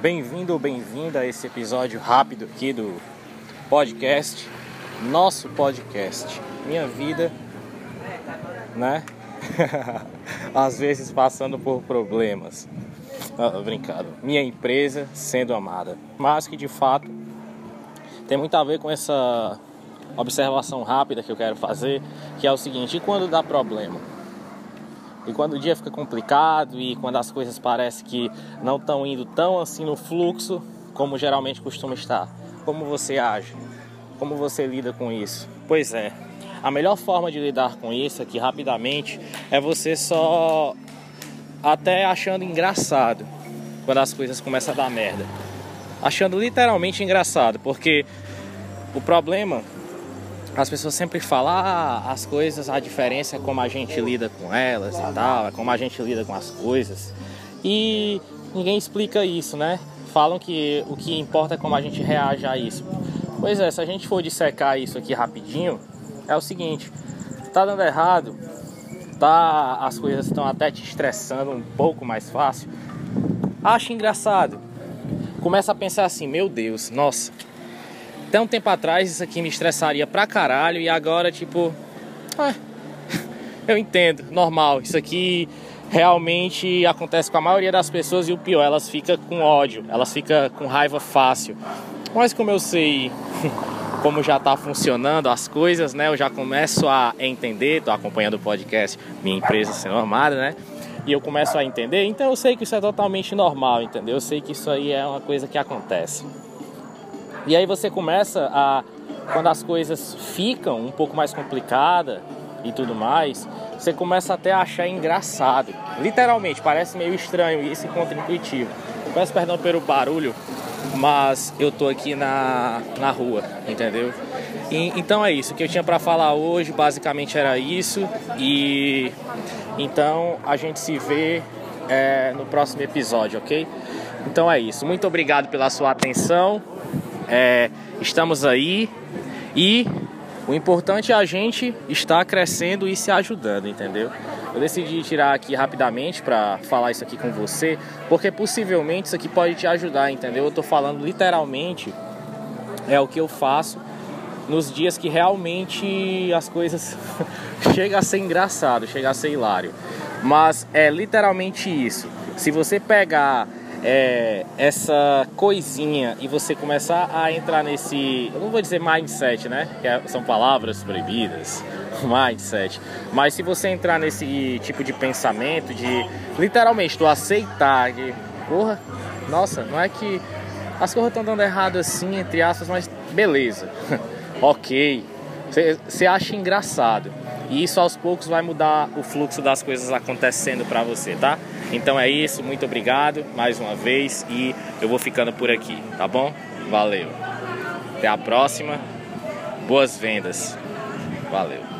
bem-vindo ou bem-vinda a esse episódio rápido aqui do podcast, nosso podcast, minha vida, né? Às vezes passando por problemas, ah, brincado, minha empresa sendo amada, mas que de fato tem muito a ver com essa observação rápida que eu quero fazer, que é o seguinte: e quando dá problema? E quando o dia fica complicado e quando as coisas parecem que não estão indo tão assim no fluxo como geralmente costuma estar, como você age? Como você lida com isso? Pois é, a melhor forma de lidar com isso aqui rapidamente é você só até achando engraçado quando as coisas começam a dar merda. Achando literalmente engraçado, porque o problema as pessoas sempre falam ah, as coisas, a diferença é como a gente lida com elas e tal, é como a gente lida com as coisas. E ninguém explica isso, né? Falam que o que importa é como a gente reage a isso. Pois é, se a gente for dissecar isso aqui rapidinho, é o seguinte, tá dando errado, tá, as coisas estão até te estressando um pouco mais fácil. Acha engraçado. Começa a pensar assim, meu Deus, nossa, até um tempo atrás isso aqui me estressaria pra caralho e agora, tipo. Ah, eu entendo, normal. Isso aqui realmente acontece com a maioria das pessoas e o pior, elas ficam com ódio, elas ficam com raiva fácil. Mas como eu sei como já está funcionando as coisas, né? Eu já começo a entender, tô acompanhando o podcast Minha Empresa Sendo Armada, né? E eu começo a entender, então eu sei que isso é totalmente normal, entendeu? Eu sei que isso aí é uma coisa que acontece. E aí você começa a, quando as coisas ficam um pouco mais complicadas e tudo mais, você começa até a achar engraçado. Literalmente, parece meio estranho isso e contra-intuitivo. Peço perdão pelo barulho, mas eu tô aqui na, na rua, entendeu? E, então é isso, o que eu tinha para falar hoje basicamente era isso. E então a gente se vê é, no próximo episódio, ok? Então é isso. Muito obrigado pela sua atenção. É, estamos aí e o importante é a gente estar crescendo e se ajudando, entendeu? Eu decidi tirar aqui rapidamente para falar isso aqui com você, porque possivelmente isso aqui pode te ajudar, entendeu? Eu tô falando literalmente é o que eu faço nos dias que realmente as coisas chega a ser engraçado, chega a ser hilário. Mas é literalmente isso. Se você pegar é, essa coisinha e você começar a entrar nesse, eu não vou dizer mindset, né? Que é, são palavras proibidas, mindset. Mas se você entrar nesse tipo de pensamento, de literalmente tu aceitar que, porra, nossa, não é que as coisas estão dando errado assim, entre aspas, mas beleza, ok. Você acha engraçado. E isso aos poucos vai mudar o fluxo das coisas acontecendo para você, tá? Então é isso, muito obrigado mais uma vez e eu vou ficando por aqui, tá bom? Valeu. Até a próxima. Boas vendas. Valeu.